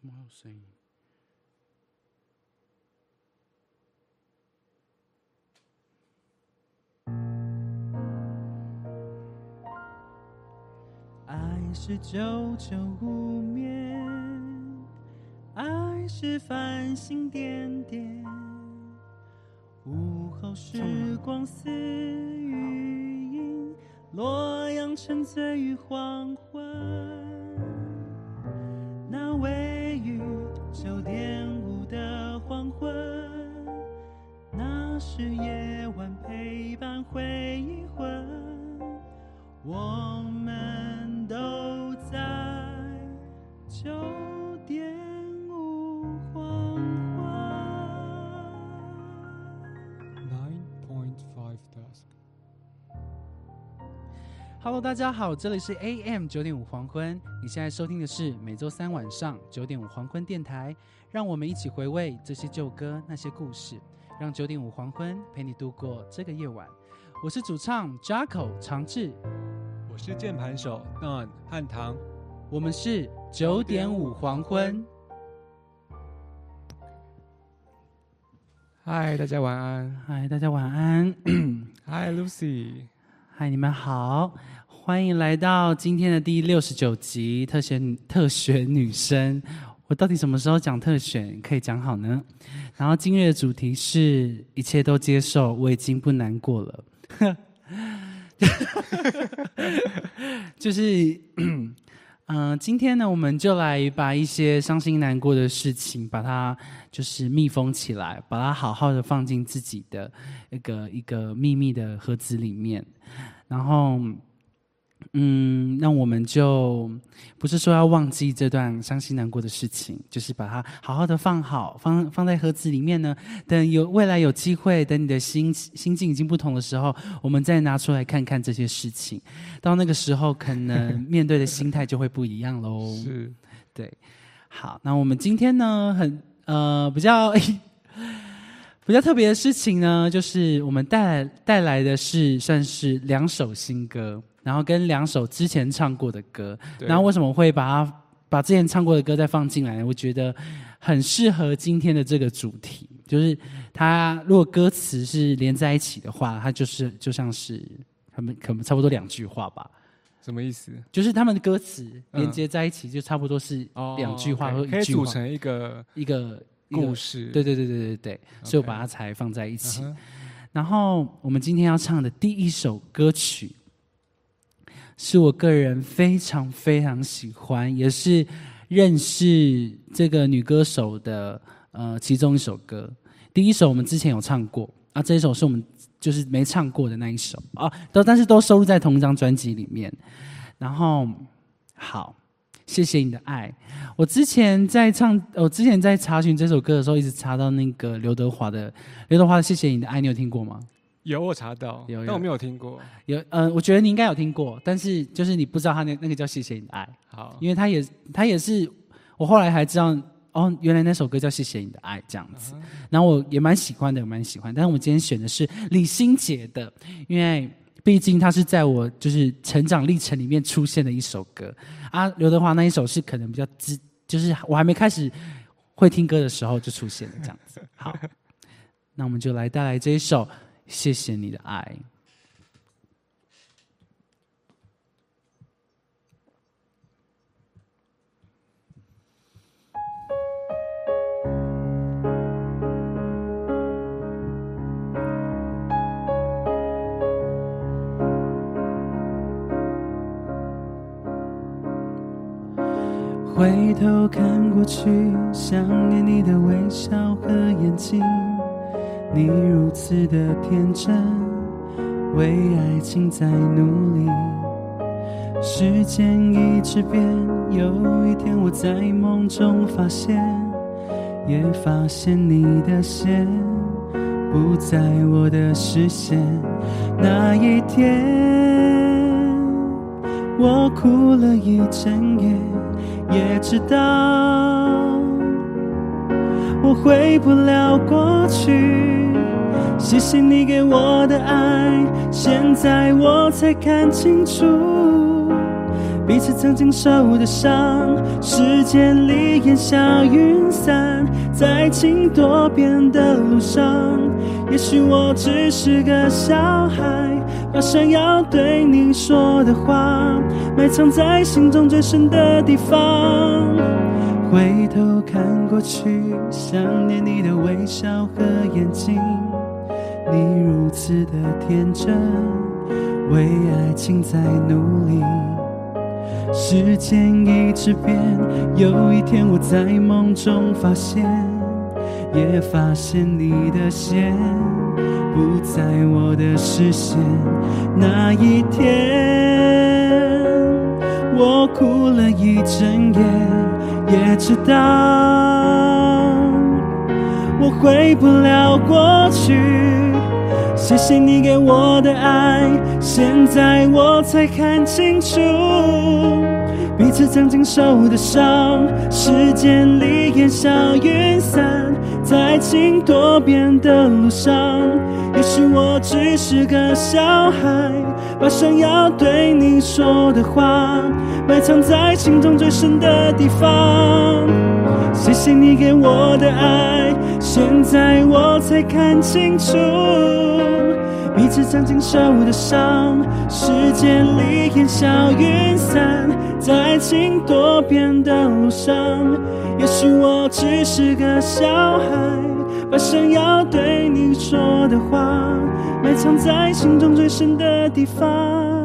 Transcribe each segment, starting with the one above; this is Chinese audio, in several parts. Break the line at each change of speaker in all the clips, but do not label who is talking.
怎么有声音？
爱是久久无眠，爱是繁星点点。午后时光似雨音，洛阳沉醉于黄昏。
Hello，大家好，这里是 AM 九点五黄昏。你现在收听的是每周三晚上九点五黄昏电台，让我们一起回味这些旧歌、那些故事，让九点五黄昏陪你度过这个夜晚。我是主唱 Jaco 长志，
我是键盘手 Don 汉唐。
我们是九点五黄昏。
嗨，大家晚安。
嗨，大家晚安。
嗨，Lucy。
嗨，你们好，欢迎来到今天的第六十九集特选特选女生。我到底什么时候讲特选可以讲好呢？然后今日的主题是一切都接受，我已经不难过了。就是，嗯、今天呢，我们就来把一些伤心难过的事情，把它就是密封起来，把它好好的放进自己的一个一个秘密的盒子里面，然后，嗯，那我们就不是说要忘记这段伤心难过的事情，就是把它好好的放好，放放在盒子里面呢。等有未来有机会，等你的心心境已经不同的时候，我们再拿出来看看这些事情。到那个时候，可能面对的心态就会不一样喽。
是，
对，好，那我们今天呢，很呃比较比较特别的事情呢，就是我们带来带来的是算是两首新歌，然后跟两首之前唱过的歌。
对
然后为什么会把它把之前唱过的歌再放进来呢？我觉得很适合今天的这个主题，就是它如果歌词是连在一起的话，它就是就像是他们可能差不多两句话吧。
什么意思？
就是他们的歌词
嗯
连接在一起，就差不多是
哦
两句话
OK，
或一句话，
可以组成一个
一个
故事。
对对对对对对，所以我把它才放在一起。然后我们今天要唱的第一首歌曲，是我个人非常非常喜欢，也是认识这个女歌手的呃其中一首歌。第一首我们之前有唱过啊，这一首是我们就是没唱过的那一首啊，都但是都收录在同一张专辑里面。然后好，谢谢你的爱。我之前在唱，我之前在查询这首歌的时候，一直查到那个刘德华的刘德华的《谢谢你的爱》，你有听过吗？
有我查到，
有有
但我没有听过。
有，呃，我觉得你应该有听过，但是就是你不知道他那那个叫《谢谢你的爱》，
好，
因为他也他也是我后来还知道，哦，原来那首歌叫《谢谢你的爱》这样子。然后我也蛮喜欢的，我蛮喜欢。但是我们今天选的是李心洁的，因为毕竟它是在我就是成长历程里面出现的一首歌啊。刘德华那一首是可能比较知，就是我还没开始会听歌的时候就出现了这样子。好，那我们就来带来这一首《谢谢你的爱》。
回头看过去，想念你的微笑和眼睛，你如此的天真，为爱情在努力。时间一直变，有一天我在梦中发现，也发现你的线不在我的视线。那一天，我哭了一整夜。也知道我回不了过去。谢谢你给我的爱，现在我才看清楚，
彼此曾经受的伤，时间里烟消云散，在爱多变的路上，也许我只是个小孩，把想要对你说的话埋藏在心中最深的地方。回头看过去，想念你的微笑和眼睛，你如此的天真，为爱情在努力。时间一直变，有一天我在梦中发现，也发现你的线不在我的视线。那一天，我哭了一整夜，也知道我回不了过去。谢谢你给我的爱，现在我才看清楚，彼此曾经受的伤，时间里烟消云散，在爱情多变的路上，也许我只是个小孩，把想要对你说的话埋藏在心中最深的地方。谢谢你给我的爱，现在我才看清楚。彼此曾经受的伤，时间里烟消云散，在爱情多变的路上，也许我只是个小孩，把想要对你说的话埋藏在心中最深的地方。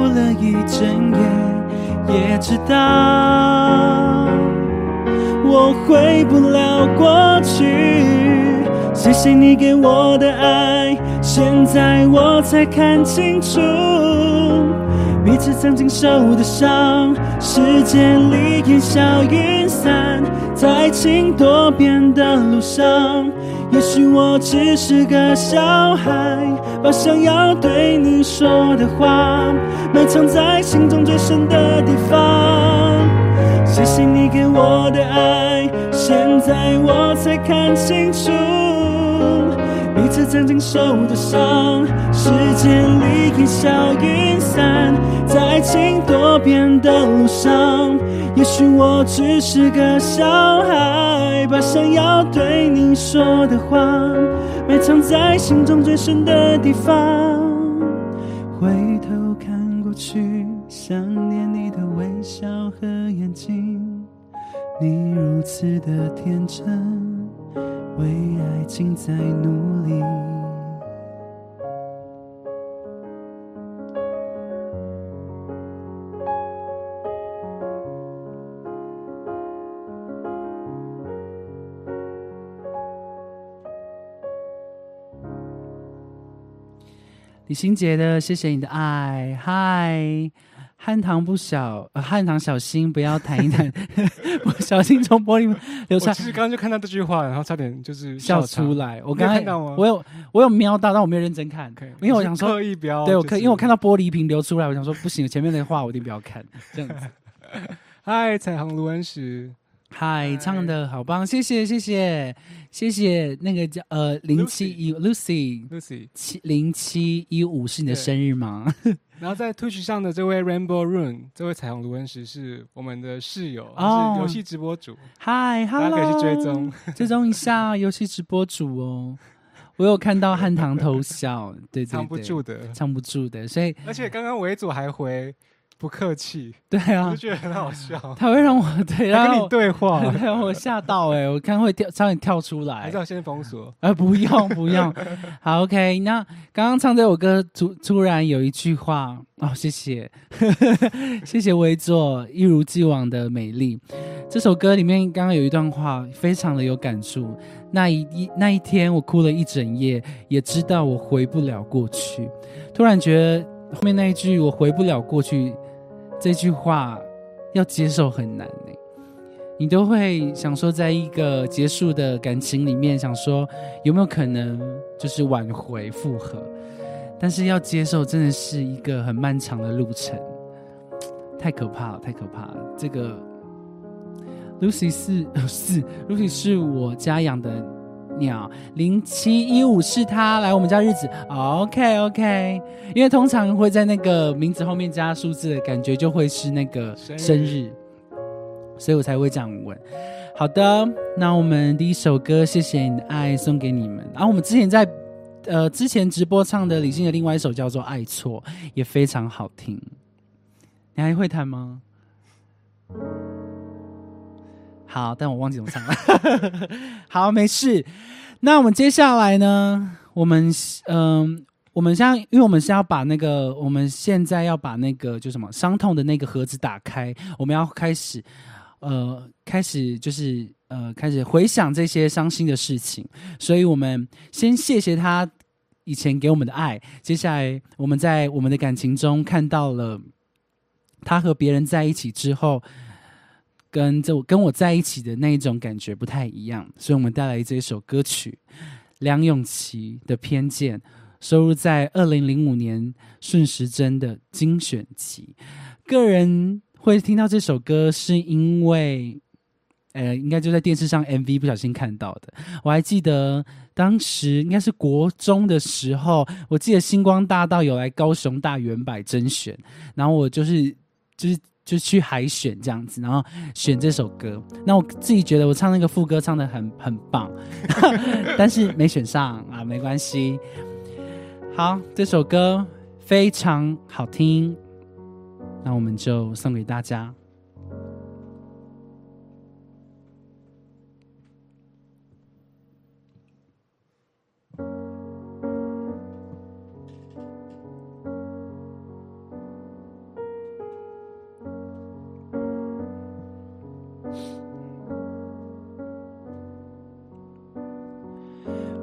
哭了一整夜，也知道我回不了过去谢谢你给我的爱，现在我才看清楚，彼此曾经受的伤，时间里烟消云散，在爱情多变的路上，也许我只是个小孩，把想要对你说的话埋藏在心中最深的地方。谢谢你给我的爱，现在我才看清楚。彼此曾经受的伤，时间里烟消云散，在爱情多变的路上，也许我只是个小孩，把想要对你说的话埋藏在心中最深的地方。回头看过去，想念你的微笑和眼睛，你如此的天真。为爱情在努力。
李心洁的《谢谢你的爱》，嗨。汉唐不小，汉唐小心不要弹一弹，不小心从玻璃流出来。
其实刚刚就看到这句话，然后差点就是
笑出来。我
刚看到吗？
我有我有瞄到，但我没有认真看，因为我想说
刻意不要。
对我可因为我看到玻璃瓶流出来，我想说不行，前面的话我一定不要看。这样子。
嗨，彩虹卢恩石。
嗨，唱的好棒，谢谢谢谢谢谢。那个叫呃零七一 Lucy
Lucy
七零七一五是你的生日吗？
然后在 Twitch 上的这位 Rainbow Run，这位彩虹卢恩石是我们的室友，是游戏直播主。
嗨，Hello，
大家可以去追踪
追踪一下游戏直播主哦。我有看到汉唐偷笑，对对对，
藏不住的，
藏不住的。所以
而且刚刚维祖还回。不客气，
对啊，
我就觉得很好笑。
他会让我对，然
后跟你对话，
让我吓到哎！我看会跳，差点跳出来。
还是要先封锁？
啊，不用不用。好，OK。那刚刚唱这首歌，突突然有一句话哦，谢谢 谢谢维座一如既往的美丽。这首歌里面刚刚有一段话，非常的有感触。那一一那一天，我哭了一整夜，也知道我回不了过去。突然觉得后面那一句，我回不了过去。这句话要接受很难呢。
你都会想说，在一个结束的感情里面，想说有没有可能就是挽回复合？但是要接受，真的是一个很漫长的路程，太可怕了，太可怕了。这个 Lucy 是 是 Lucy 是我家养的鸟，零七一五是他来我们家日子，OK OK，因为通常会在那个名字后面加数字的感觉，就会是那个生日。所以我才会这样问。好的，那我们第一首歌《谢谢你的爱》送给你们。然后我们之前在呃之前直播唱的李信的另外一首叫做《爱错》，也非常好听。你还会弹吗？好，但我忘记怎么唱了。好，没事。那我们接下来呢？我们嗯，我们像，因为我们是要把那个，我们现在要把那个就什么伤痛的那个盒子打开，我们要开始。呃，开始就是呃，开始回想这些伤心的事情，所以我们先谢谢他以前给我们的爱。接下来，我们在我们的感情中看到了他和别人在一起之后，跟这跟我在一起的那一种感觉不太一样，所以我们带来这一首歌曲《梁咏琪的偏见》，收录在二零零五年顺时针的精选集，个人。会听到这首歌，是因为，呃，应该就在电视上 MV 不小心看到的。我还记得当时应该是国中的时候，我记得星光大道有来高雄大圆百甄选，然后我就是就是就去海选这样子，然后选这首歌。那我自己觉得我唱那个副歌唱的很很棒，但是没选上啊，没关系。好，这首歌非常好听。那我们就送给大家。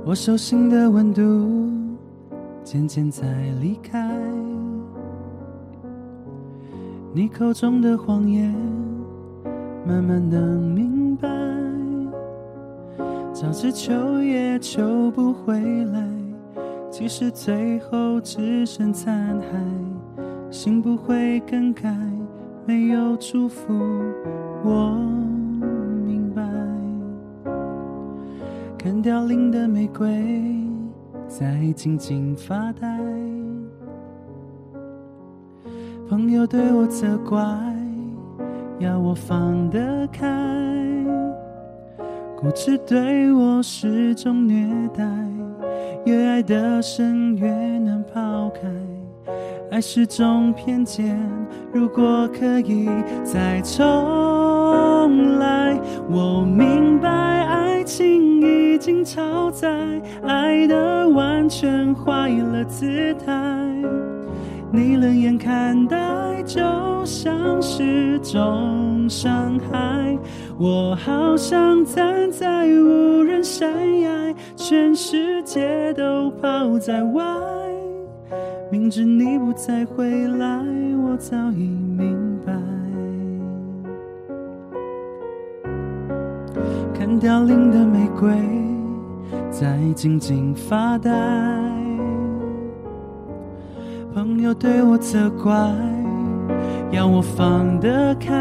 我手心的温度渐渐在离开。你口中的谎言，慢慢能明白。早知求也求不回来，即使最后只剩残骸，心不会更改，没有祝福，我看凋零的玫瑰，在静静发呆。朋友对我责怪，要我放得开；固执对我是种虐待，越爱得深越难抛开。爱是种偏见，如果可以再重来，我明白爱情已经超载，爱的完全坏了姿态。你冷眼看待，就像是种伤害。我好想站在无人山崖，全世界都抛在外。明知你不再回来，我早已明白。凋零的玫瑰，在静静发呆。朋友对我责怪，要我放得开。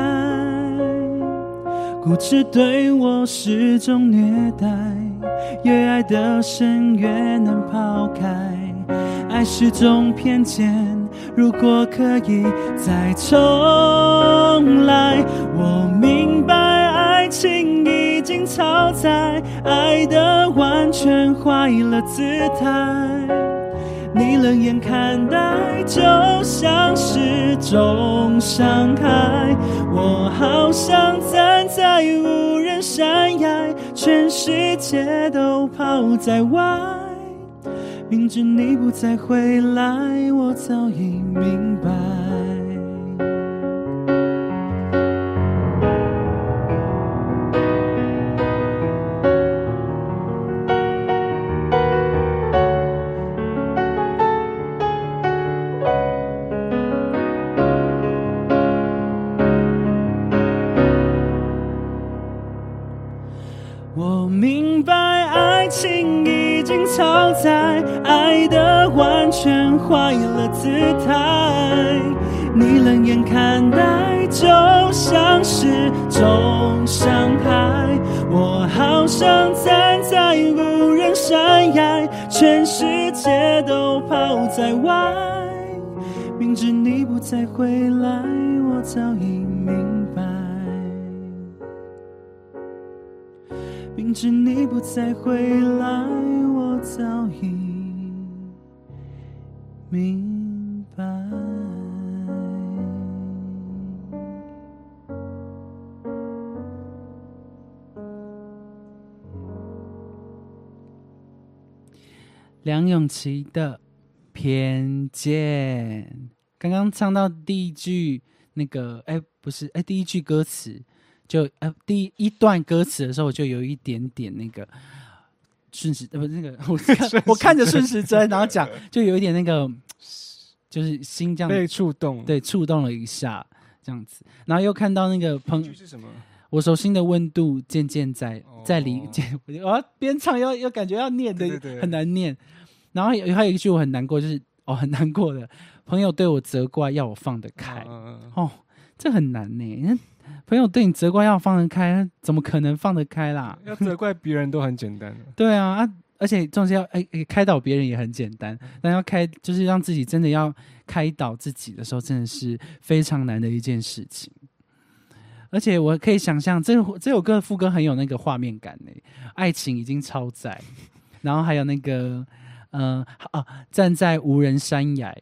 固执对我是种虐待，越爱得深越难抛开。爱是种偏见，如果可以再重来，我明白爱情已经超载，爱的完全坏了姿态。你冷眼看待，就像是种伤害。我好想站在无人山崖，全世界都抛在外。明知你不再回来，我早已明白。
在外。明知你不再回来，我早已明白。明知你不再回来，我早已明白。
梁咏琪的偏见，刚刚唱到第一句那个，哎，不是，哎，第一句歌词就，呃，第一段歌词的时候，我就有一点点那个顺时，呃，不是那个，我看我看着顺时针，然后讲，就有一点那个，就是心这样
被触动，
对，触动了一下，这样子，然后又看到那个朋
是什么？
我手心的温度渐渐在在离渐，我要边唱又又感觉要念的很难念。然后还有一句我很难过，就是哦很难过的 朋友对我责怪，要我放得开。哦，这很难呢。朋友对你责怪要放得开，怎么可能放得开啦？
要责怪别人都很简单。
对啊啊！而且重要哎哎，开导别人也很简单，但要开就是让自己真的要开导自己的时候，真的是非常难的一件事情。而且我可以想象，这这首歌的副歌很有那个画面感呢，爱情已经超载，然后还有那个。嗯啊，站在无人山崖，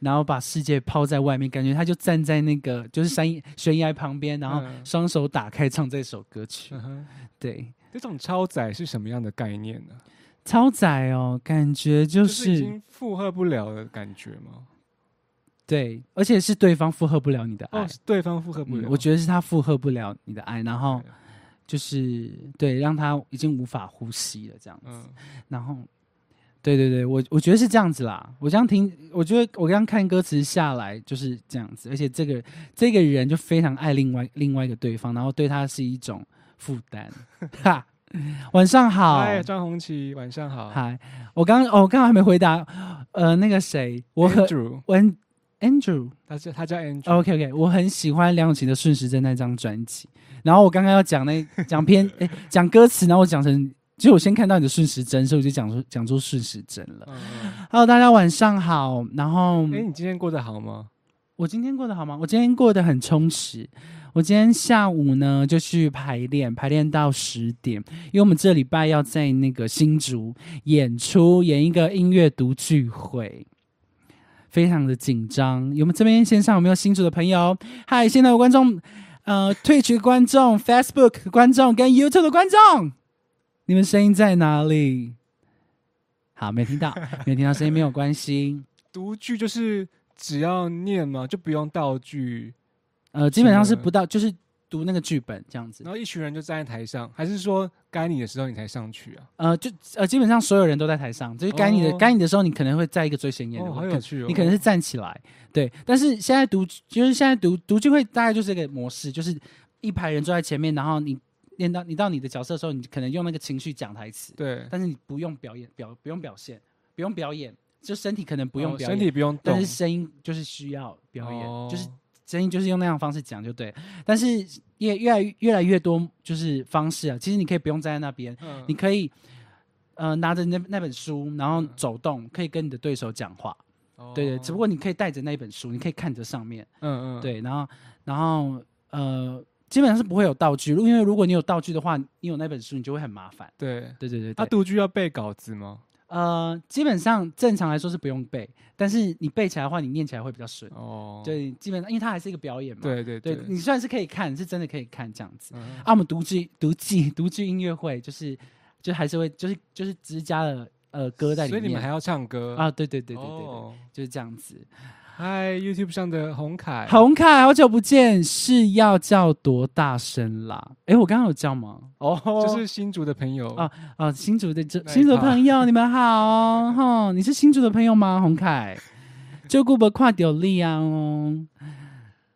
然后把世界抛在外面，感觉他就站在那个就是山悬崖旁边，然后双手打开唱这首歌曲。对，
这种超载是什么样的概念呢？
超载哦，感觉就是
已经负荷不了的感觉吗？
对，而且是对方负荷不了你的爱，是
对方负荷不了。
我觉得是他负荷不了你的爱，然后就是对，让他已经无法呼吸了这样子，然后。对对对，我我觉得是这样子啦。我这样听，我觉得我刚刚看歌词下来就是这样子，而且这个这个人就非常爱另外另外一个对方，然后对他是一种负担。哈，晚上好，
嗨，张红旗，晚上好。
嗨，我刚哦，我刚刚还没回答，呃，那个谁，我很我 Andrew，
他叫他叫 Andrew。
OK OK，我很喜欢梁咏琪的《顺时针》那张专辑。然后我刚刚要讲那讲篇，哎，讲歌词，然后我讲成。其实我先看到你的顺时针，所以我就讲出讲出顺时针了。Hello，大家晚上好。然后，
哎，你今天过得好吗？
我今天过得好吗？我今天过得很充实。我今天下午呢就去排练，排练到十点，因为我们这礼拜要在那个新竹演出，演一个音乐读聚会，非常的紧张。有没有这边线上有没有新竹的朋友？嗨，现在有观众，呃，Twitch 观众，Facebook 观众跟 YouTube 的观众。你们声音在哪里？好，没听到，没听到声音没有关系。
读剧就是只要念嘛，就不用道具。
呃，基本上是不到，就是读那个剧本这样子。
然后一群人就站在台上，还是说该你的时候你才上去啊？
呃，就呃，基本上所有人都在台上，就是该你的该你的时候，你可能会在一个最显眼的，
好有趣哦。
你可能是站起来，对。但是现在读就是现在读读剧会大概就是这个模式，就是一排人坐在前面，然后你。练到你到你的角色的时候，你可能用那个情绪讲台词，
对，
但是你不用表演表不用表现，不用表演，就身体可能不用表
演，身体不用，
但是声音就是需要表演，就是声音就是用那样方式讲就对。但是越越来越来越多就是方式啊，其实你可以不用站在那边，你可以呃拿着那那本书，然后走动，可以跟你的对手讲话，对对，只不过你可以带着那本书，你可以看着上面，嗯嗯，对，然后然后呃。基本上是不会有道具，因为如果你有道具的话，你有那本书，你就会很麻烦。
对
对对对。
他读剧要背稿子吗？
呃，基本上正常来说是不用背，但是你背起来的话，你念起来会比较顺。哦。对，基本上因为它还是一个表演嘛。
对对
对。你虽然是可以看，是真的可以看这样子。啊，我们独剧独剧 独剧音乐会，就是就还是会就是就是只加了呃歌在里面。
所以你们还要唱歌
啊？对对对对对对，就是这样子。
嗨，YouTube 上的洪凯，
洪凯，好久不见，是要叫多大声啦？哎，我刚刚有叫吗？
哦，就是新竹的朋友啊
啊，新竹的这新竹的朋友，你们好哈，你是新竹的朋友吗？洪凯，就顾不跨丢力啊哦，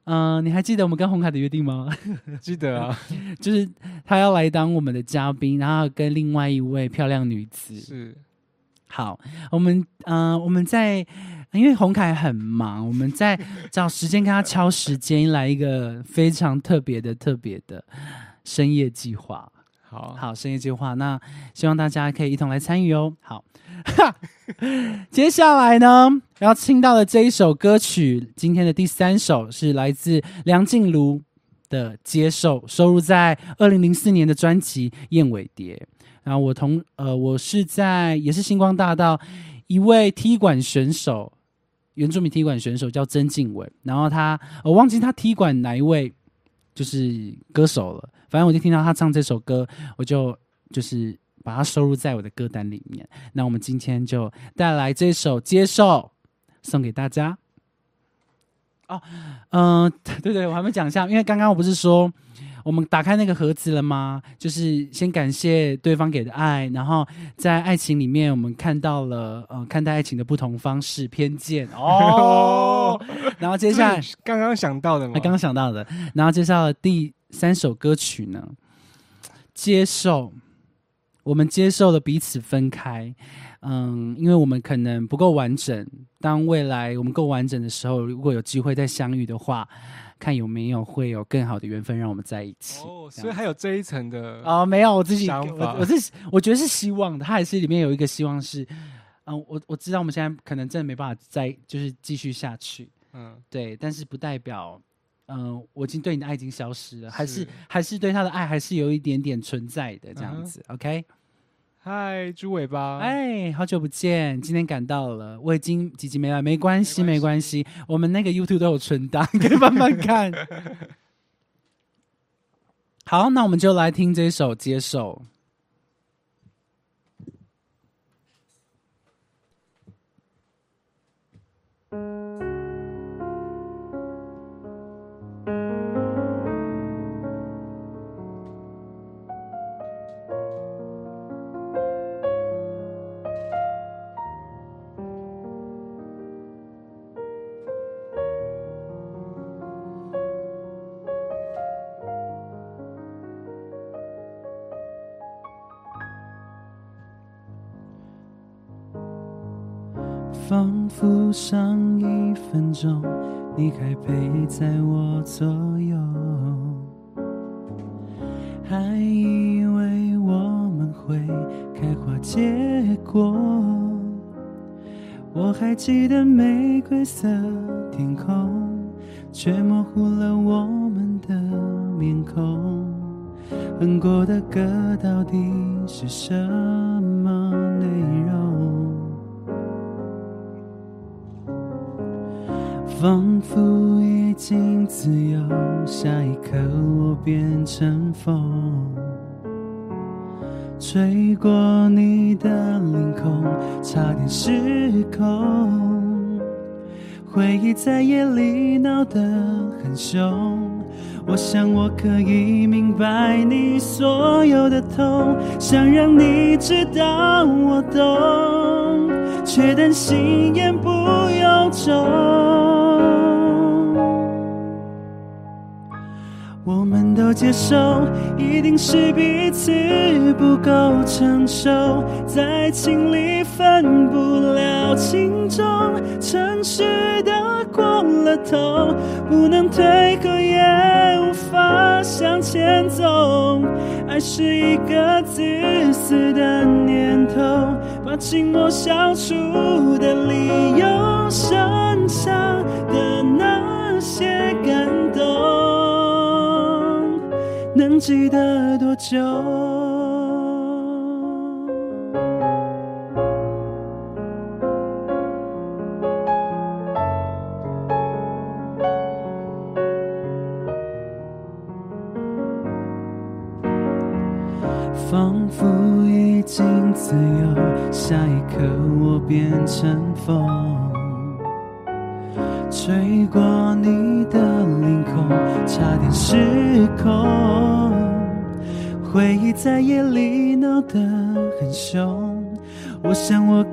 嗯，你还记得我们跟洪凯的约定吗？
记得啊，
就是他要来当我们的嘉宾，然后跟另外一位漂亮女子
是。
好，我们嗯，我们在因为洪凯很忙，我们在找时间跟他敲时间，来一个非常特别的、特别的深夜计划。
好
好，深夜计划，那希望大家可以一同来参与哦。好，接下来呢，要听到的这一首歌曲，今天的第三首是来自梁静茹的《接受》，收录在二零零四年的专辑《燕尾蝶》。然后我同呃，我是在也是星光大道一位踢馆选手，原住民踢馆选手叫曾静伟。然后他我忘记他踢馆哪一位就是歌手了。反正我就听到他唱这首歌，我就就是把它收录在我的歌单里面。那我们今天就带来这首《接受》，送给大家。哦，嗯，对对，我还没讲一下，因为刚刚我不是说我们打开那个盒子了吗？就是先感谢对方给的爱，然后在爱情里面，我们看到了呃看待爱情的不同方式、偏见哦。然后接下来
刚刚想到的吗？
刚刚想到的，然后介绍了第。三首歌曲呢？接受，我们接受了彼此分开，嗯，因为我们可能不够完整。当未来我们够完整的时候，如果有机会再相遇的话，看有没有会有更好的缘分让我们在一起。
哦，所以还有这一层的
哦，没有，我自己我我是我觉得是希望的，他还是里面有一个希望是，嗯，我我知道我们现在可能真的没办法再就是继续下去，嗯，对，但是不代表。嗯，我已经对你的爱已经消失了，还是还是对他的爱还是有一点点存在的这样子。OK，
嗨，猪尾巴，
哎，好久不见，今天赶到了，我已经几集没来，没关系，没关系，我们那个 YouTube 都有存档，可以慢慢看。好，那我们就来听这首《接受》。
一分钟，你还陪在我左右，还以为我们会开花结果。我还记得玫瑰色天空，却模糊了我们的面孔。哼过的歌到底是什么仿佛已经自由，下一刻我变成风，吹过你的领空，差点失控。回忆在夜里闹得很凶，我想我可以明白你所有的痛，想让你知道我懂，却担心言不由衷。我们都接受，一定是彼此不够成熟，在情里分不了轻重，诚实的过了头，不能退后也无法向前走。爱是一个自私的念头，把寂寞消除的理由，剩下的那些感动。能记得多久？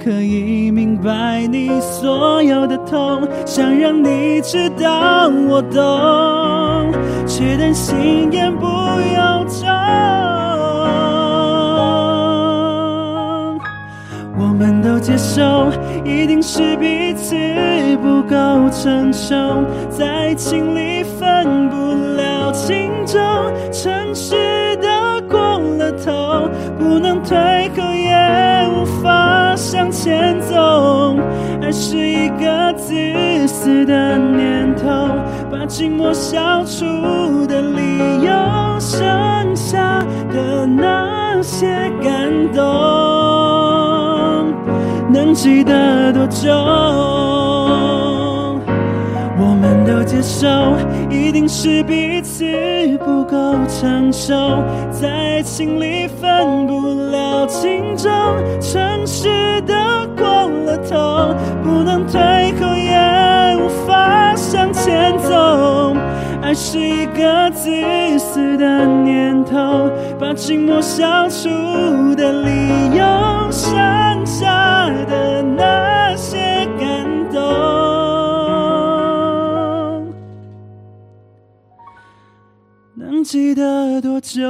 可以明白你所有的痛，想让你知道我懂，却担心言不由衷。我们都接受，一定是彼此不够成熟，在情里分不了轻重，诚实向前走。爱是一个自私的念头，把寂寞消除的理由，剩下的那些感动，能记得多久？我们都接受，一定是彼此不够成熟，在爱情里分不了轻重，诚实的过了头，不能退后也无法向前走。爱是一个自私的念头，把寂寞消除的理由，剩下的那些感动，记得多久？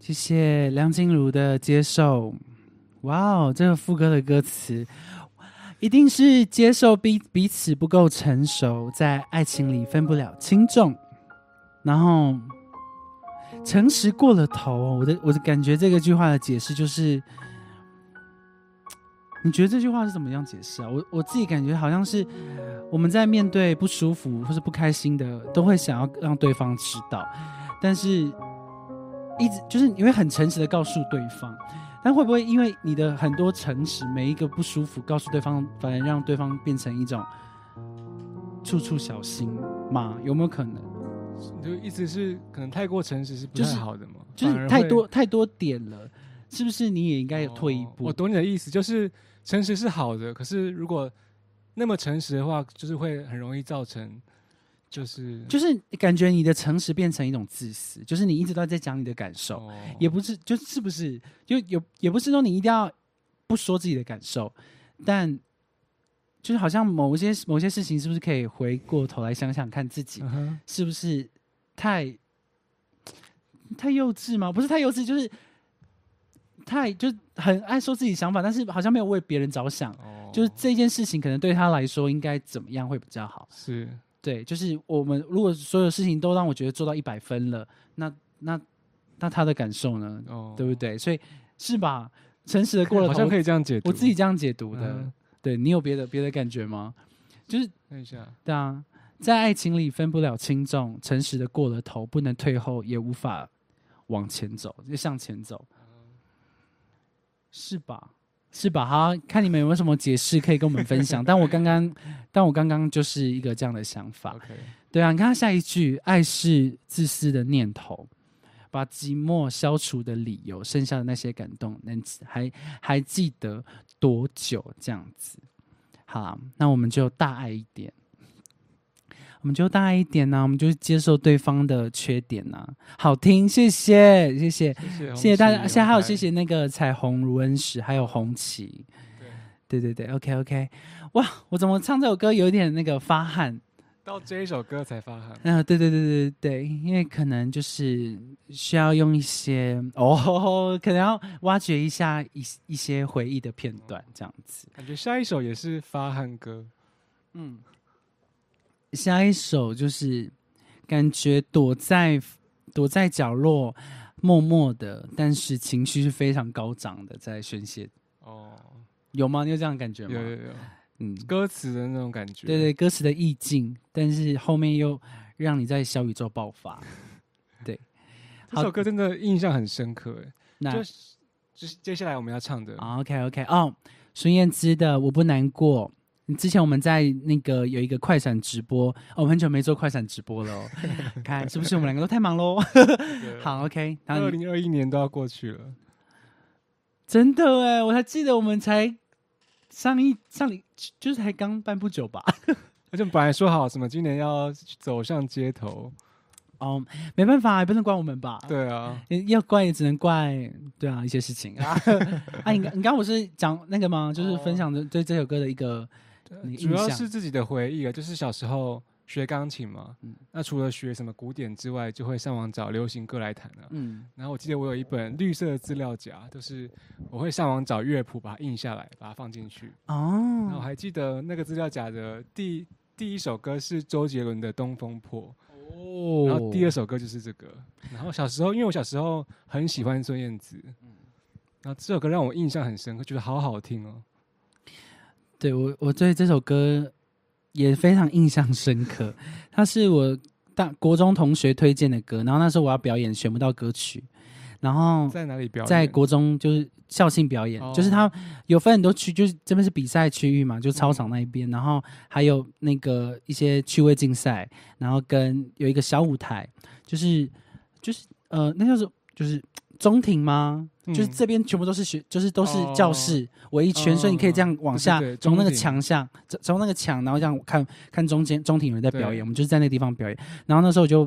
谢谢梁静茹的接受。哇哦，这个副歌的歌词，一定是接受彼彼此不够成熟，在爱情里分不了轻重，然后诚实过了头。我的我的感觉，这个句话的解释就是，你觉得这句话是怎么样解释啊？我我自己感觉好像是我们在面对不舒服或是不开心的，都会想要让对方知道，但是。一直就是你会很诚实的告诉对方，但会不会因为你的很多诚实，每一个不舒服告诉对方，反而让对方变成一种处处小心吗？有没有可能？
你就意思是可能太过诚实是不太好的吗？
就是太多太多点了，是不是？你也应该有退一步。
我懂你的意思，就是诚实是好的，可是如果那么诚实的话，就是会很容易造成。就是
就是感觉你的诚实变成一种自私，就是你一直都在讲你的感受，哦、也不是就是不是就有也不是说你一定要不说自己的感受，但就是好像某些某些事情是不是可以回过头来想想看自己是不是太太幼稚吗？不是太幼稚，就是太就很爱说自己想法，但是好像没有为别人着想，哦、就是这件事情可能对他来说应该怎么样会比较好？
是。
对，就是我们如果所有事情都让我觉得做到一百分了，那那那他的感受呢？哦，对不对？所以是吧？诚实的过了，
好像可以这样解读。
我自己这样解读的。嗯、对你有别的别的感觉吗？就是
看一下，
对啊，在爱情里分不了轻重，诚实的过了头，不能退后，也无法往前走，就向前走，是吧？是吧？好，看你们有没有什么解释可以跟我们分享。但我刚刚，但我刚刚就是一个这样的想法。对啊，你看下一句，爱是自私的念头，把寂寞消除的理由，剩下的那些感动，能还还记得多久？这样子，好，那我们就大爱一点。我们就大爱一点呢、啊，我们就接受对方的缺点呐、啊。好听，谢谢，谢谢，谢谢大家。现在还有谢谢那个彩虹如恩石，还有红旗。对对对对，OK OK。哇，我怎么唱这首歌有点那个发汗？
到这一首歌才发汗。
嗯、呃，对对对对对，因为可能就是需要用一些哦，可能要挖掘一下一一些回忆的片段，这样子。
感觉下一首也是发汗歌。
嗯。下一首就是感觉躲在躲在角落，默默的，但是情绪是非常高涨的，在宣泄。
哦，
有吗？你有这样的感觉吗？
有有有，
嗯，
歌词的那种感觉。
对对，歌词的意境，但是后面又让你在小宇宙爆发。对，
这首歌真的印象很深刻，哎，
那
就是就是接下来我们要唱的。
OK OK，哦，孙燕姿的《我不难过》。之前我们在那个有一个快闪直播，哦，我很久没做快闪直播了、哦，看是不是我们两个都太忙喽？好，OK，
二零二一年都要过去了，
真的哎，我还记得我们才上一上一就是才刚办不久吧，
而且本来说好什么今年要走上街头，
哦，没办法，也不能怪我们吧？
对啊，
要怪也只能怪对啊一些事情啊。啊，你你刚我是讲那个吗？就是分享的对这首歌的一个
主要是自己的回忆啊，就是小时候。学钢琴嘛，那除了学什么古典之外，就会上网找流行歌来弹了。嗯，然后我记得我有一本绿色的资料夹，就是我会上网找乐谱，把它印下来，把它放进去。哦，然后还记得那个资料夹的第第一首歌是周杰伦的《东风破》，哦，然后第二首歌就是这个。然后小时候，因为我小时候很喜欢孙燕姿，嗯，然后这首歌让我印象很深刻，觉得好好听哦。
对我，我对这首歌。也非常印象深刻，它是我大国中同学推荐的歌，然后那时候我要表演选不到歌曲，然后
在哪里表演？
在国中就是校庆表演，就是他有分很多区，就是这边是比赛区域嘛，就操场那一边，然后还有那个一些趣味竞赛，然后跟有一个小舞台，就是就是呃，那就是就是。中庭吗？就是这边全部都是学，就是都是教室围一圈，所以你可以这样往下从那个墙下，从那个墙，然后这样看看中间中庭有人在表演，我们就是在那个地方表演。然后那时候就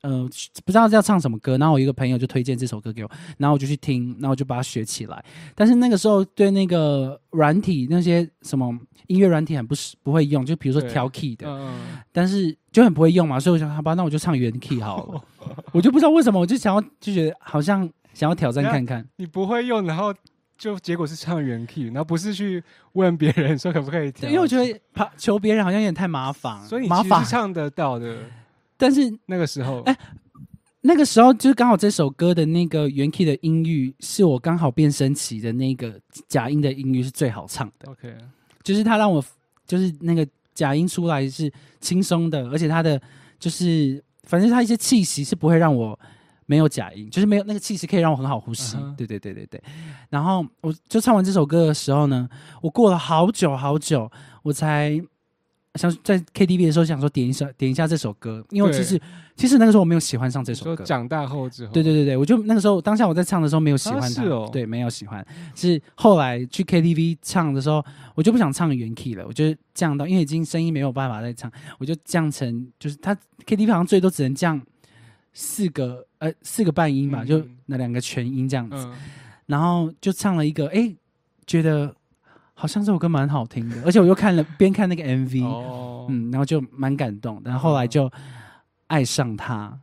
呃不知道要唱什么歌，然后我一个朋友就推荐这首歌给我，然后我就去听，然后我就把它学起来。但是那个时候对那个软体那些什么音乐软体很不是不会用，就比如说调 key 的，但是就很不会用嘛，所以我想好吧，那我就唱原 key 好了。我就不知道为什么，我就想要就觉得好像。想要挑战看看，
你不会用，然后就结果是唱原 key，然后不是去问别人说可不可以调，
因为我觉得怕求别人好像有点太麻烦，
所以你其实唱得到的。
但是
那个时候，哎，
那个时候就是刚好这首歌的那个原 key 的音域是我刚好变声期的那个假音的音域是最好唱的。
OK，
就是他让我就是那个假音出来是轻松的，而且他的就是反正他一些气息是不会让我。没有假音，就是没有那个气息可以让我很好呼吸。对对对对对。然后我就唱完这首歌的时候呢，我过了好久好久，我才想在 KTV 的时候想说点一首点一下这首歌，因为其实其实那个时候我没有喜欢上这首歌。
长大后之后，
对对对对，我就那个时候当下我在唱的时候没有喜欢它，对，没有喜欢。是后来去 KTV 唱的时候，我就不想唱原 key 了，我就降到，因为已经声音没有办法再唱，我就降成就是它 KTV 好像最多只能降。四个呃四个半音吧，就那两个全音这样子，然后就唱了一个，哎，觉得好像这首歌蛮好听的，而且我又看了边看那个 MV，嗯，然后就蛮感动，然后后来就爱上他，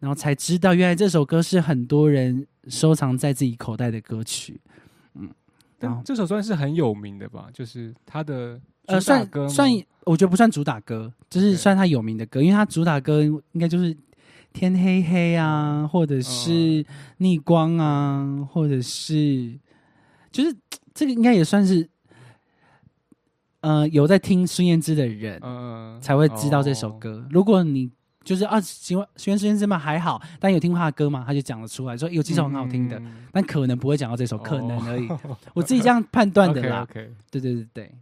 然后才知道原来这首歌是很多人收藏在自己口袋的歌曲，
嗯，但这首算是很有名的吧，就是他的
呃算算，我觉得不算主打歌，就是算他有名的歌，因为他主打歌应该就是。天黑黑啊，或者是逆光啊，或者是，就是这个应该也算是，呃，有在听孙燕姿的人，嗯，才会知道这首歌。如果你就是啊，喜欢喜欢孙燕姿嘛，还好，但有听过她的歌嘛，他就讲了出来，说有几首很好听的，但可能不会讲到这首，可能而已。我自己这样判断的啦。对对对对。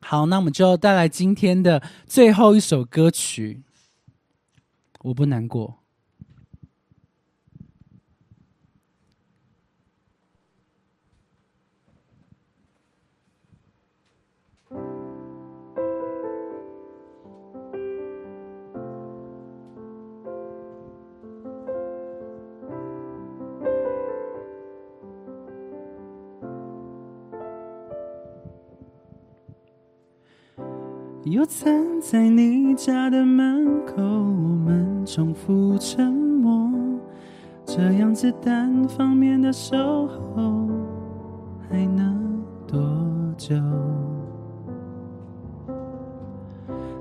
好，那我们就带来今天的最后一首歌曲。我不难过。又站在你家的门口，我们重复沉默，这样子单方面的守候，还能多久？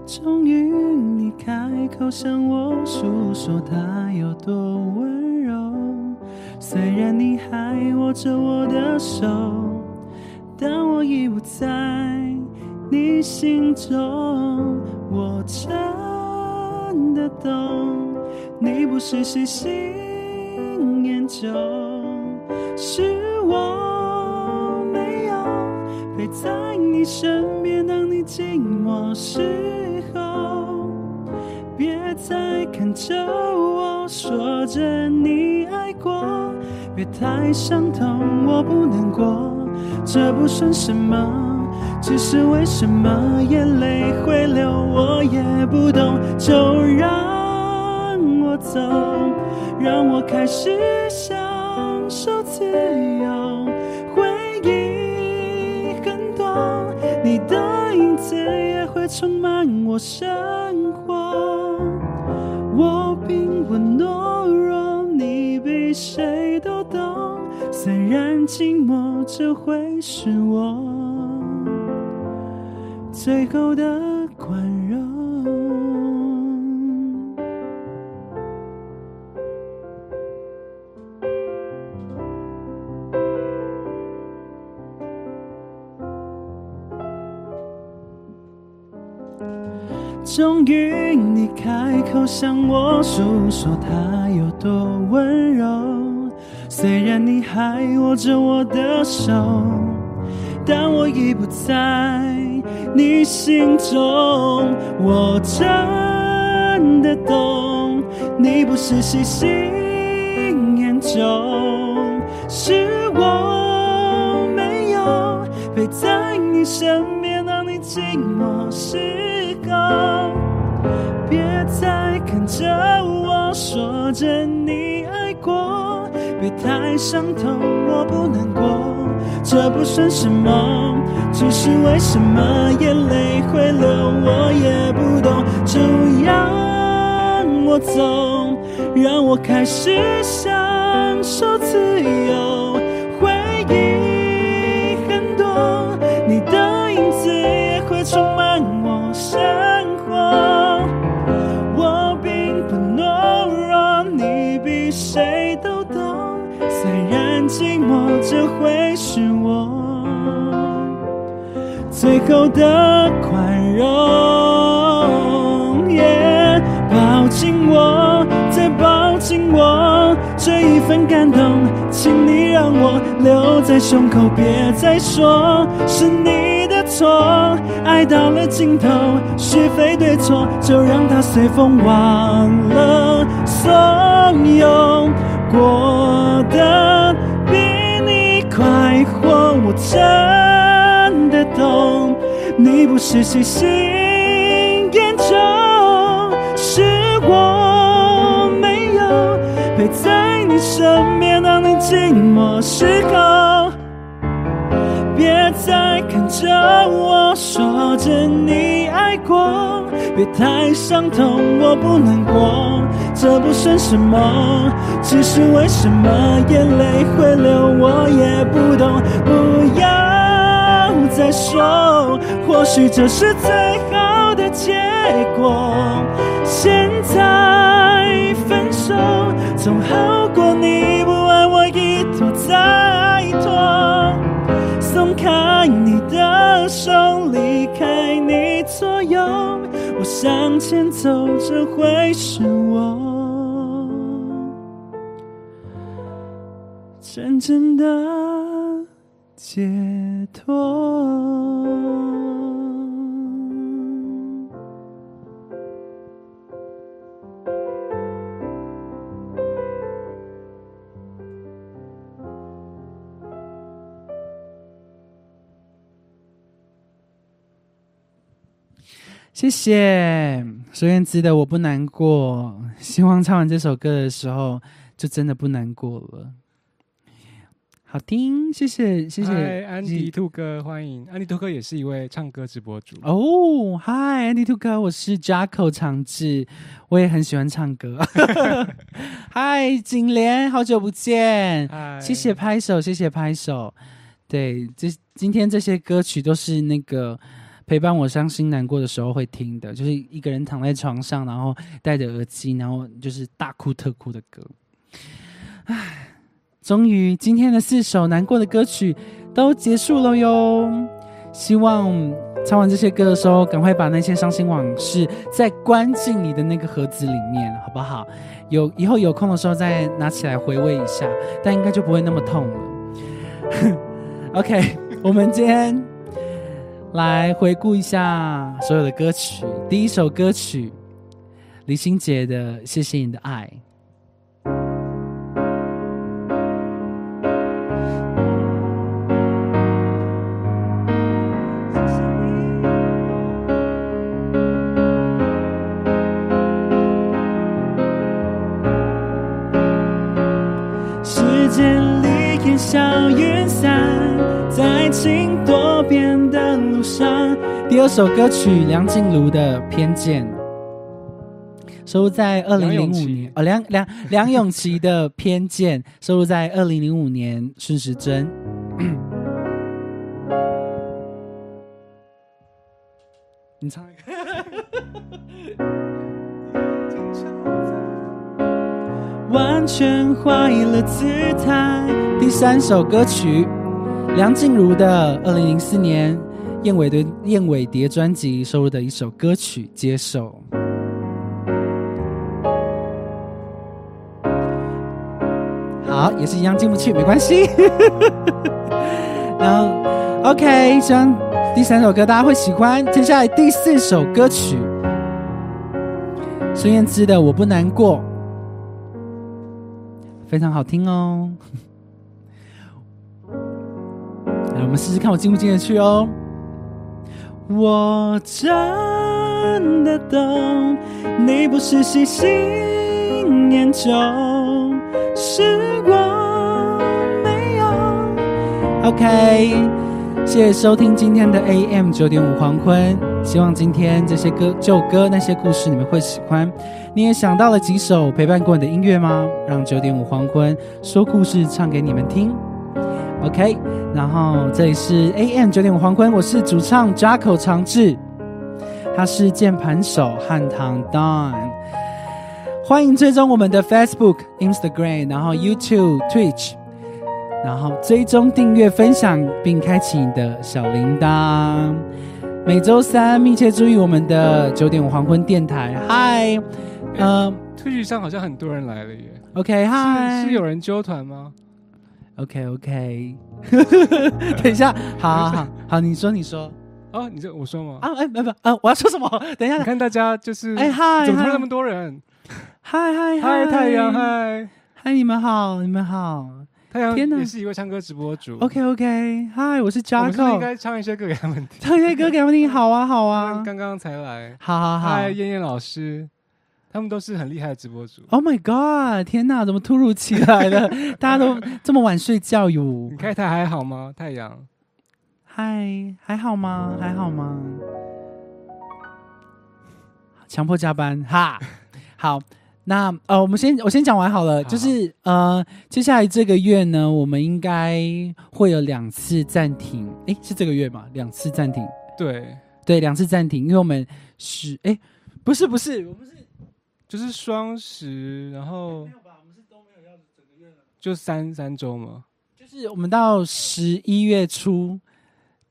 终于你开口向我诉说他有多温柔，虽然你还握着我的手，但我已不在。你心中，我真的懂。你不是喜新厌旧，是我没有陪在你身边，当你寂寞时候。别再看着我说着你爱过，别太伤痛，我不难过，这不算什么。只是为什么眼泪会流，我也不懂。就让我走，让我开始享受自由。回忆很多，你的影子也会充满我生活。我并不懦弱，你比谁都懂。虽然寂寞，这会是我。最后的宽容，终于你开口向我诉说他有多温柔，虽然你还握着我的手，但我已不在。你心中，我真的懂。你不是喜新厌旧，是我没有陪在你身边，当你寂寞时候。别再看着我说着你爱过，别太伤痛，我不难过。这不算什么，只是为什么眼泪会流，我也不懂。就让我走，让我开始享受自由。这会是我。最后的宽容，抱紧我，再抱紧我，这一份感动，请你让我留在胸口，别再说是你的错。爱到了尽头，是非对错，就让它随风忘了所有，过的快活，我真的。懂，你不是喜新厌旧，是我没有陪在你身边，当你寂寞时候。别再看着我说着你爱过，别太伤痛，我不难过，这不算什么，只是为什么眼泪会流，我也不懂，不要。再说，或许这是最好的结果。现在分手，总好过你不爱我一拖再拖。松开你的手，离开你左右，我向前走，这会是我真正的。解脱。谢谢孙燕姿的《我不难过》，希望唱完这首歌的时候，就真的不难过了。好听，谢谢谢谢，
安迪兔哥，欢迎安迪兔哥，也是一位唱歌直播主
哦。嗨，安迪兔哥，我是 Jacko 长治，我也很喜欢唱歌。嗨，景莲，好久不见，谢谢拍手，谢谢拍手。对，这今天这些歌曲都是那个陪伴我伤心难过的时候会听的，就是一个人躺在床上，然后戴着耳机，然后就是大哭特哭的歌。唉。终于，今天的四首难过的歌曲都结束了哟。希望唱完这些歌的时候，赶快把那些伤心往事再关进你的那个盒子里面，好不好？有以后有空的时候再拿起来回味一下，但应该就不会那么痛了。OK，我们今天来回顾一下所有的歌曲。第一首歌曲，李心洁的《谢谢你的爱》。第二首歌曲梁静茹的《偏见》，收录在二零零五年。哦，梁梁梁咏琪的《偏见》收录在二零零五年顺时针。你唱一个。
完全坏了姿态。
第三首歌曲，梁静茹的二零零四年燕尾的燕尾蝶专辑收录的一首歌曲《接受》。好，也是一样进不去，没关系。然后，OK，希望第三首歌大家会喜欢。接下来第四首歌曲，孙燕姿的《我不难过》。非常好听哦，来，我们试试看我进不进得去哦。
我真的懂，你不是喜新厌旧，是我没有。
OK，谢谢收听今天的 AM 九点五黄昏，希望今天这些歌旧歌那些故事你们会喜欢。你也想到了几首陪伴过你的音乐吗？让九点五黄昏说故事唱给你们听。OK，然后这里是 AM 九点五黄昏，我是主唱 Jacko 长治，他是键盘手汉唐 Don。欢迎追踪我们的 Facebook、Instagram，然后 YouTube、Twitch，然后追踪订阅、分享并开启你的小铃铛。每周三密切注意我们的九点五黄昏电台。嗨。
嗯，Twitch 上好像很多人来了耶。
OK，嗨，
是有人揪团吗
？OK，OK，等一下，好好你说，你说，
哦，你这我说吗？
啊，哎，不不，啊，我要说什么？等一下，
你看大家就是，
哎嗨，
怎么那么多人？
嗨嗨
嗨，太阳嗨，
嗨，你们好，你们好，
太阳天哪，也是一位唱歌直播主。
OK，OK，嗨，我是 Jaco，
应该唱一些歌给他们听，
唱一些歌给他们听，好啊，好啊，
刚刚才来，
好好好，
嗨，燕燕老师。他们都是很厉害的直播主。
Oh my god！天哪，怎么突如其来的？大家都这么晚睡觉哟？
你开台还好吗？太阳，
嗨，还好吗？还好吗？强迫加班哈。好，那呃，我们先我先讲完好了。就是呃，接下来这个月呢，我们应该会有两次暂停。哎，是这个月吗？两次暂停。
对
对，两次暂停，因为我们是哎，不是不是，我们是。
就是双十，然后没有吧？我们是都没有要整个月了就三三周吗？
就是我们到十一月初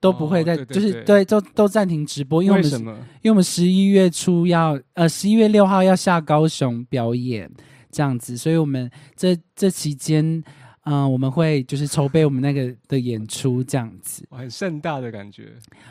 都不会再，就是对，都都暂停直播，因为我们因为我们十一月初要呃十一月六号要下高雄表演这样子，所以我们这这期间嗯我们会就是筹备我们那个的演出这样子，
很盛大的感觉，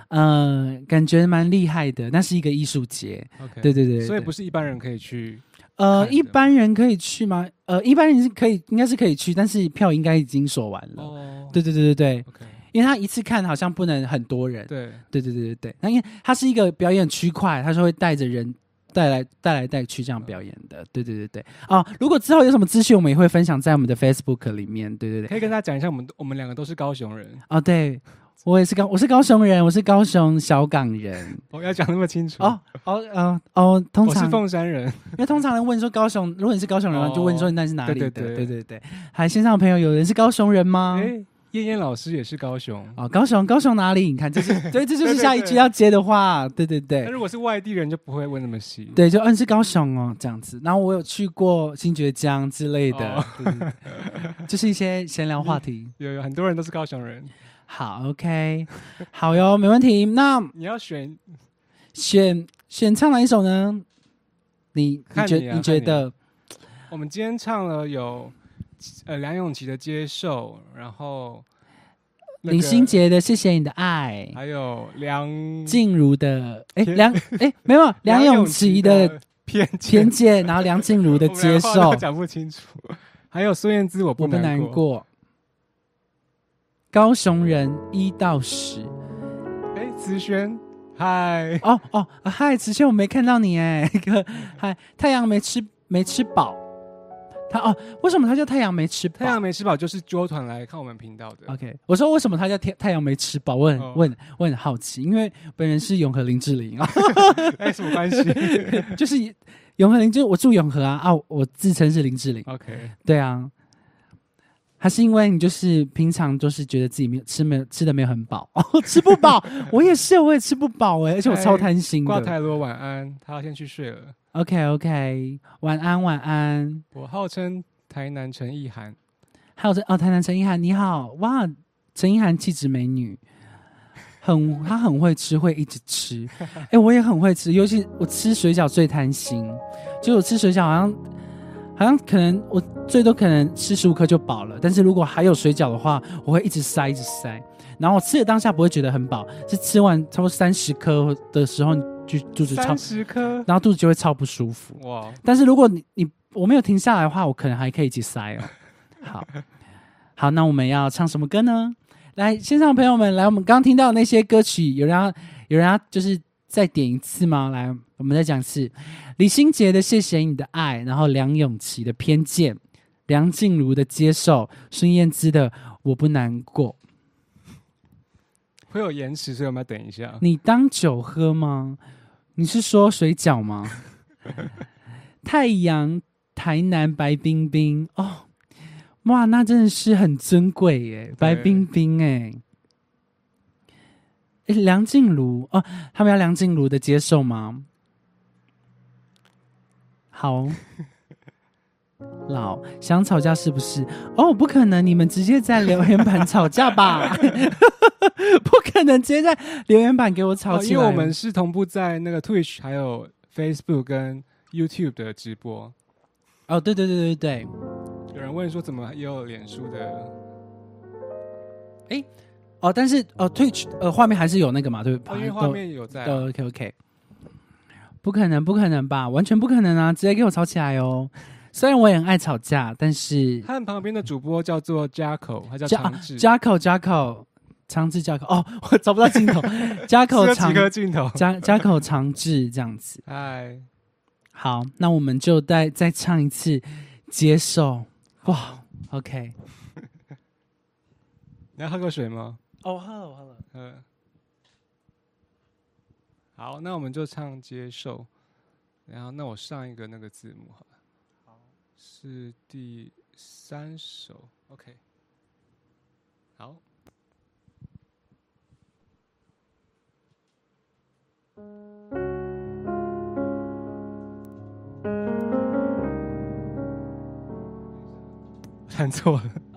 嗯，感觉蛮厉害的，那是一个艺术节对对对，
所以不是一般人可以去。
呃，一般人可以去吗？呃，一般人是可以，应该是可以去，但是票应该已经锁完了。哦，对对对对对。
OK，
因为他一次看好像不能很多人。
对
对对对对对。那因为它是一个表演区块，他是会带着人带来带来带去这样表演的。对对对对。啊，如果之后有什么资讯，我们也会分享在我们的 Facebook 里面。对对对。
可以跟大家讲一下，我们我们两个都是高雄人。
啊，对。我也是高，我是高雄人，我是高雄小港人。
我 要讲那么清楚
哦哦哦哦，通常
我是凤山人，
因为通常人问说高雄，如果你是高雄人，就问说你那是哪里的？对对对对。还线上的朋友有人是高雄人吗？
哎，燕燕老师也是高雄
哦，高雄高雄哪里？你看这是 对，这就是下一句要接的话，对对对。
那如果是外地人就不会问那么细，
对，就嗯是高雄哦这样子。然后我有去过新觉江之类的，就是一些闲聊话题。
有有很多人都是高雄人。
好，OK，好哟，没问题。那
你要选
选选唱哪一首呢？你你觉你觉得？
我们今天唱了有呃梁咏琪的《接受》，然后
林心杰的《谢谢你的爱》，
还有梁
静茹的哎梁 哎没有梁咏琪的
偏
偏见，然后梁静茹的 《接受》
讲不清楚，还有孙燕姿我不
难过。高雄人一到十，
哎，慈轩，嗨，
哦哦，嗨，慈轩，我没看到你哎，哥，嗨，太阳没吃没吃饱，他哦，为什么他叫太阳没吃饱？
太阳没吃饱就是揪团来看我们频道的。
OK，我说为什么他叫天太阳没吃饱？我很问，我很好奇，因为本人是永和林志玲啊，
哎，什么关系？
就是永和林，就是我住永和啊啊，我自称是林志玲。
OK，
对啊。还是因为你就是平常就是觉得自己没有吃没有吃的没有很饱 哦，吃不饱，我也是，我也吃不饱哎，而且我超贪心的。
挂台罗晚安，他要先去睡了。
OK OK，晚安晚安。
我号称台南陈意涵，
还有这哦，台南陈意涵你好哇，陈意涵气质美女，很她很会吃，会一直吃。哎，我也很会吃，尤其我吃水饺最贪心，就我吃水饺好像。好像可能我最多可能吃十五颗就饱了，但是如果还有水饺的话，我会一直塞一直塞。然后我吃的当下不会觉得很饱，是吃完差不多三十颗的时候就肚子超
十颗，
然后肚子就会超不舒服。哇！但是如果你你我没有停下来的话，我可能还可以一起塞哦。好，好，那我们要唱什么歌呢？来，线上朋友们，来，我们刚听到那些歌曲，有人要有人要就是再点一次吗？来，我们再讲一次。李心洁的《谢谢你的爱》，然后梁咏琪的《偏见》，梁静茹的《接受》，孙燕姿的《我不难过》。
会有延迟，所以我们要等一下。
你当酒喝吗？你是说水饺吗？太阳，台南白冰冰哦，哇，那真的是很尊贵耶，白冰冰哎。哎，梁静茹哦，他们要梁静茹的《接受》吗？好，老想吵架是不是？哦，不可能，你们直接在留言板吵架吧？不可能，直接在留言板给我吵起
来。因为我们是同步在那个 Twitch、还有 Facebook 跟 YouTube 的直播。
哦，对对对对对。
有人问说，怎么也有脸书的？
哎，哦，但是哦，Twitch 呃，画面还是有那个嘛？对不对，
因为画面有在。
OK OK。不可能，不可能吧？完全不可能啊！直接给我吵起来哦！虽然我也很爱吵架，但是
他旁边的主播叫做加口，他叫长治，
加口加口长治加口哦，我找不到镜头，加口长
几镜头，
加加口长治这样子。哎，好，那我们就再再唱一次，接受。哇！OK，
你要喝口水吗？
哦，喝了，喝了，嗯。
好，那我们就唱接受，然后那我上一个那个字母，好了，好，是第三首，OK，好，弹错了。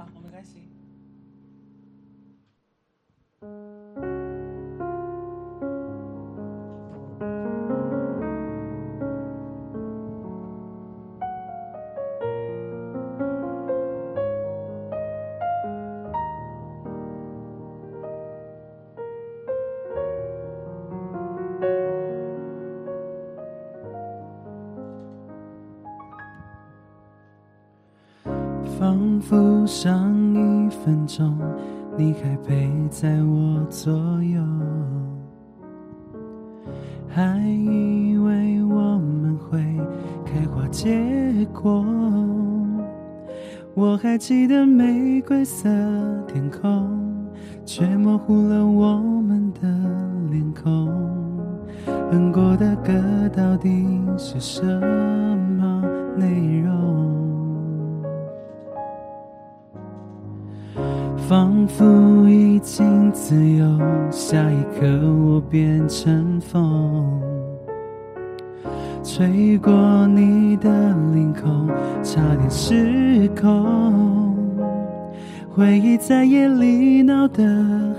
闹得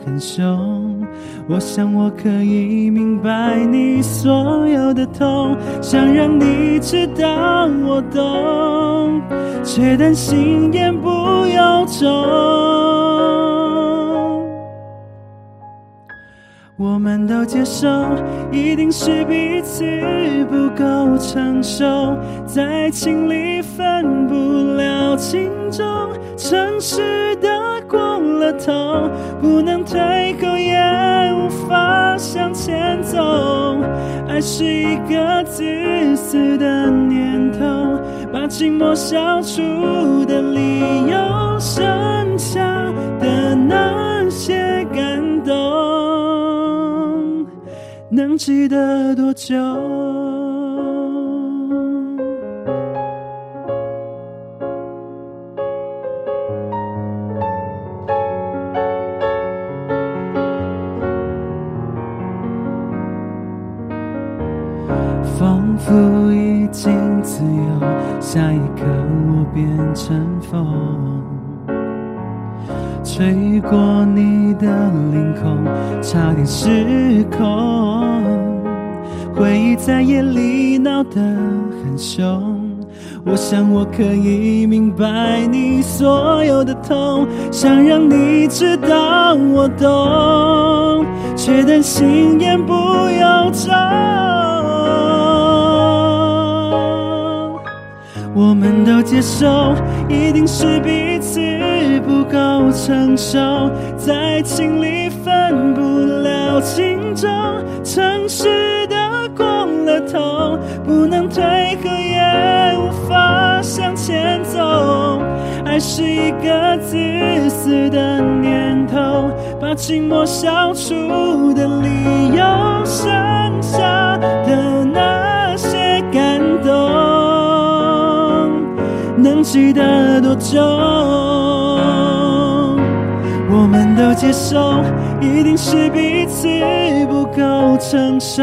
很凶，我想我可以明白你所有的痛，想让你知道我懂，却担心言不由衷。我们都接受，一定是彼此不够成熟，在情里分不了轻重，诚实的过了头，不能退后也无法向前走，爱是一个自私的念头。
把寂寞消除的理由，剩下的那些感动，能记得多久？浮已经自由下一刻，我变成风，吹过你的领空，差点失控。回忆在夜里闹得很凶，我想我可以明白你所有的痛，想让你知道我懂，却担心言不由衷。我们都接受，一定是彼此不够成熟，在情里分不了轻重，诚实的过了头，不能退后也无法向前走。爱是一个自私的念头，把寂寞消除的理由，剩下的那记得多久？我们都接受，一定是彼此不够成熟，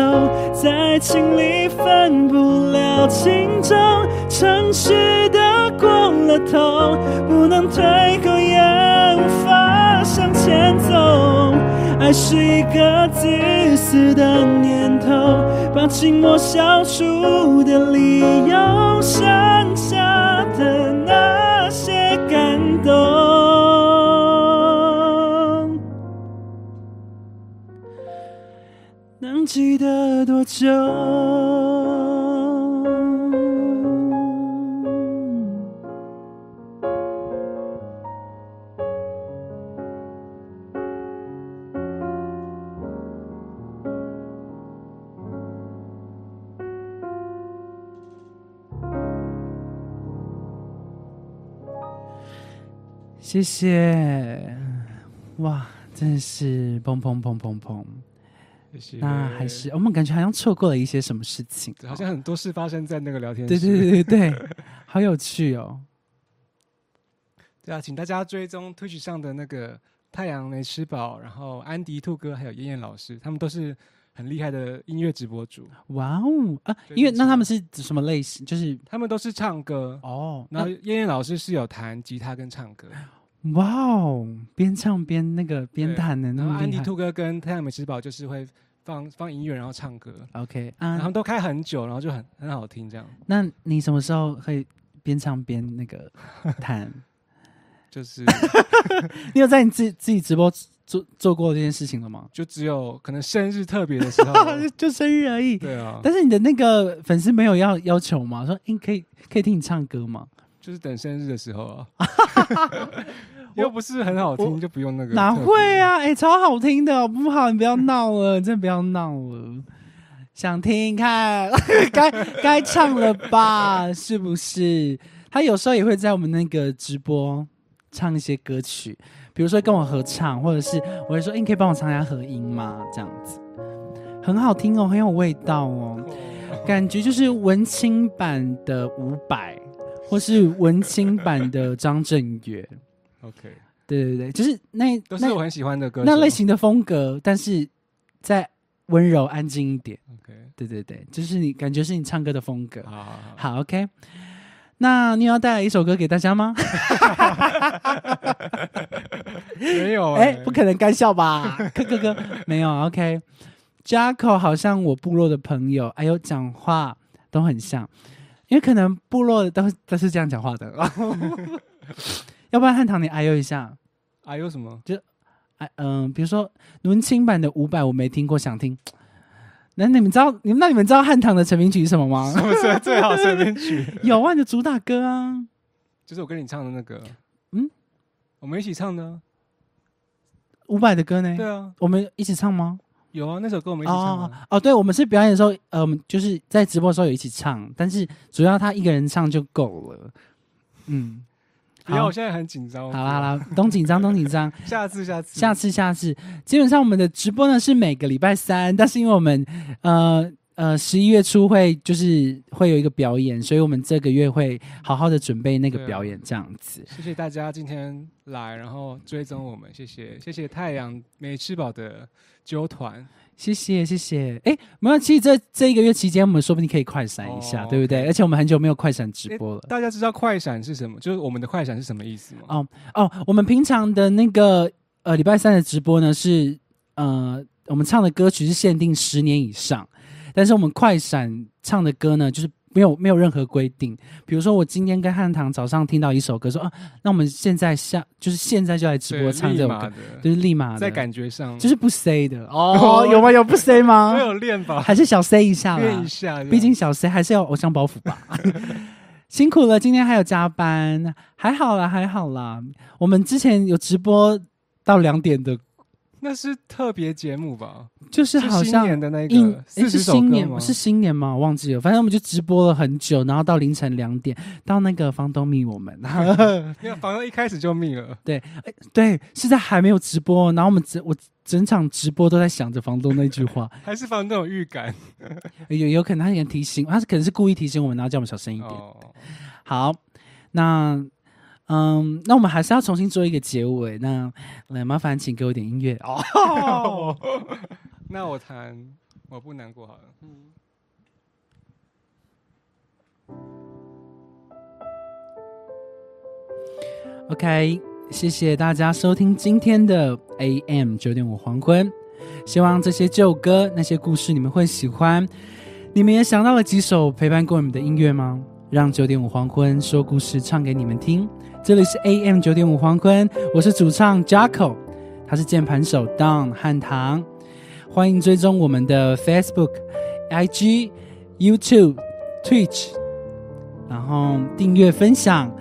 在情里分不了轻重，诚实的过了头，不能退后也无法向前走。爱是一个自私的念头，把寂寞消除的理由，记得多久？谢谢，哇，真是砰砰砰砰砰！那还是我们感觉好像错过了一些什么事情，
好像很多事发生在那个聊天室。
对对对对对，好有趣哦。
对啊，请大家追踪 Twitch 上的那个太阳没吃饱，然后安迪兔哥还有燕燕老师，他们都是很厉害的音乐直播主。
哇哦啊！因为那他们是什么类型？就是
他们都是唱歌哦。然后燕燕老师是有弹吉他跟唱歌。
哇哦，边唱边那个边弹的那么
安迪兔哥跟太阳美食堡就是会放放音乐，然后唱歌。
OK，
然后都开很久，然后就很很好听这样。
那你什么时候会边唱边那个弹？
就是
你有在你自己自己直播做做过这件事情了吗？
就只有可能生日特别的时候，
就生日而已。
对啊。
但是你的那个粉丝没有要要求吗？说你可以可以听你唱歌吗？
就是等生日的时候啊，又不是很好听，就不用那个。
哪会啊？哎，超好听的，不好，你不要闹了，真的不要闹了。想听看，该该唱了吧？是不是？他有时候也会在我们那个直播唱一些歌曲，比如说跟我合唱，或者是我会说，你可以帮我唱一下合音吗？这样子很好听哦，很有味道哦，感觉就是文青版的伍佰。或是文青版的张震岳，
OK，
对对对，就是那
都是我很喜欢的歌，
那类型的风格，但是再温柔安静一点
，OK，
对对对，就是你感觉是你唱歌的风格，
好，
好，OK，那你要带来一首歌给大家吗？
没有，
哎，不可能干笑吧？哥哥哥，没有，OK，Jacko 好像我部落的朋友，哎呦，讲话都很像。因为可能部落都都是这样讲话的，要不然汉唐你哎呦一下，
哎呦什么？
就哎嗯，比如说伦青版的五百我没听过，想听。那你们知道你们那你们知道汉唐的成名曲是什么吗？
什么最最好成名曲？
有啊，你的主打歌啊，
就是我跟你唱的那个，嗯，我们一起唱的
五百的歌呢？
对啊，
我们一起唱吗？
有啊，那首歌我们一起唱
哦哦，对，我们是表演的时候，呃，我们就是在直播的时候有一起唱，但是主要他一个人唱就够了。嗯，
好，我现在很紧张。
好啦好啦，don't 紧张，don't 紧张。
下次下次
下次下次，基本上我们的直播呢是每个礼拜三，但是因为我们呃。呃，十一月初会就是会有一个表演，所以我们这个月会好好的准备那个表演，这样子。
谢谢大家今天来，然后追踪我们，谢谢谢谢太阳没吃饱的纠团，
谢谢谢谢。哎，没有，其实这这一个月期间，我们说不定可以快闪一下，对不对？而且我们很久没有快闪直播了。
大家知道快闪是什么？就是我们的快闪是什么意思吗？哦
哦，我们平常的那个呃礼拜三的直播呢，是呃我们唱的歌曲是限定十年以上。但是我们快闪唱的歌呢，就是没有没有任何规定。比如说，我今天跟汉唐早上听到一首歌，说啊，那我们现在下就是现在就来直播唱这首歌，就是立马
在感觉上
就是不 say 的哦，有吗？有不 say 吗？
没有练吧？
还是小 say 一下
练一下，
毕竟小 say 还是要偶像包袱吧。辛苦了，今天还有加班，还好啦，还好啦。我们之前有直播到两点的。
那是特别节目吧？
就是好像
的那个，
是新年是新年吗？我忘记了。反正我们就直播了很久，然后到凌晨两点，到那个房东密我们。
因为，房东一开始就密了。
对，对，是在还没有直播，然后我们整我整场直播都在想着房东那句话。
还是房东有预感？
有有可能他想提醒，他是可能是故意提醒我们，然后叫我们小声一点。好，那。嗯，那我们还是要重新做一个结尾。那来，麻烦请给我点音乐哦。
那我弹，我不难过好了。
嗯 OK，谢谢大家收听今天的 AM 九点五黄昏。希望这些旧歌、那些故事你们会喜欢。你们也想到了几首陪伴过你们的音乐吗？让九点五黄昏说故事唱给你们听。这里是 AM 九点五黄昏，我是主唱 Jaco，他是键盘手 Don 汉唐，欢迎追踪我们的 Facebook、IG、YouTube、Twitch，然后订阅分享。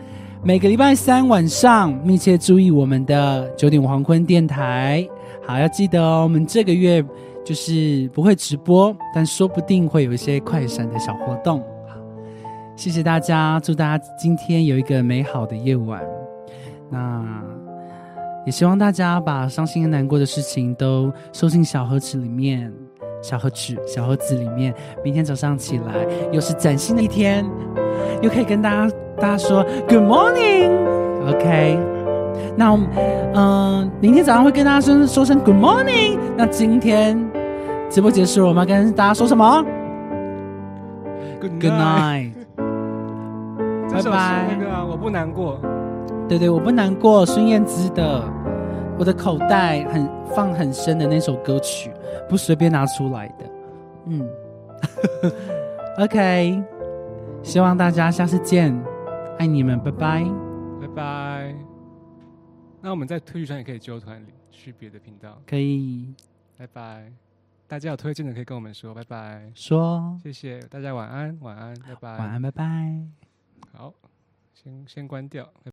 每个礼拜三晚上密切注意我们的九点五黄昏电台。好，要记得哦，我们这个月就是不会直播，但说不定会有一些快闪的小活动。谢谢大家，祝大家今天有一个美好的夜晚。那也希望大家把伤心和难过的事情都收进小盒子里面，小盒子、小盒子里面。明天早上起来又是崭新的一天，又可以跟大家大家说 Good morning。OK，那嗯，明天早上会跟大家说说声 Good morning。那今天直播结束了，我们要跟大家说什么
？Good
night。拜拜。
那个我不难过。
对对，我不难过。孙燕姿的《我的口袋很放很深的那首歌曲，不随便拿出来的。嗯。OK，希望大家下次见，爱你们，拜拜。
拜拜。那我们在推剧上也可以揪团去别的频道。
可以。
拜拜。大家有推荐的可以跟我们说。拜拜。
说。
谢谢大家，晚安，晚安，拜拜。
晚安，拜拜。
先先关掉。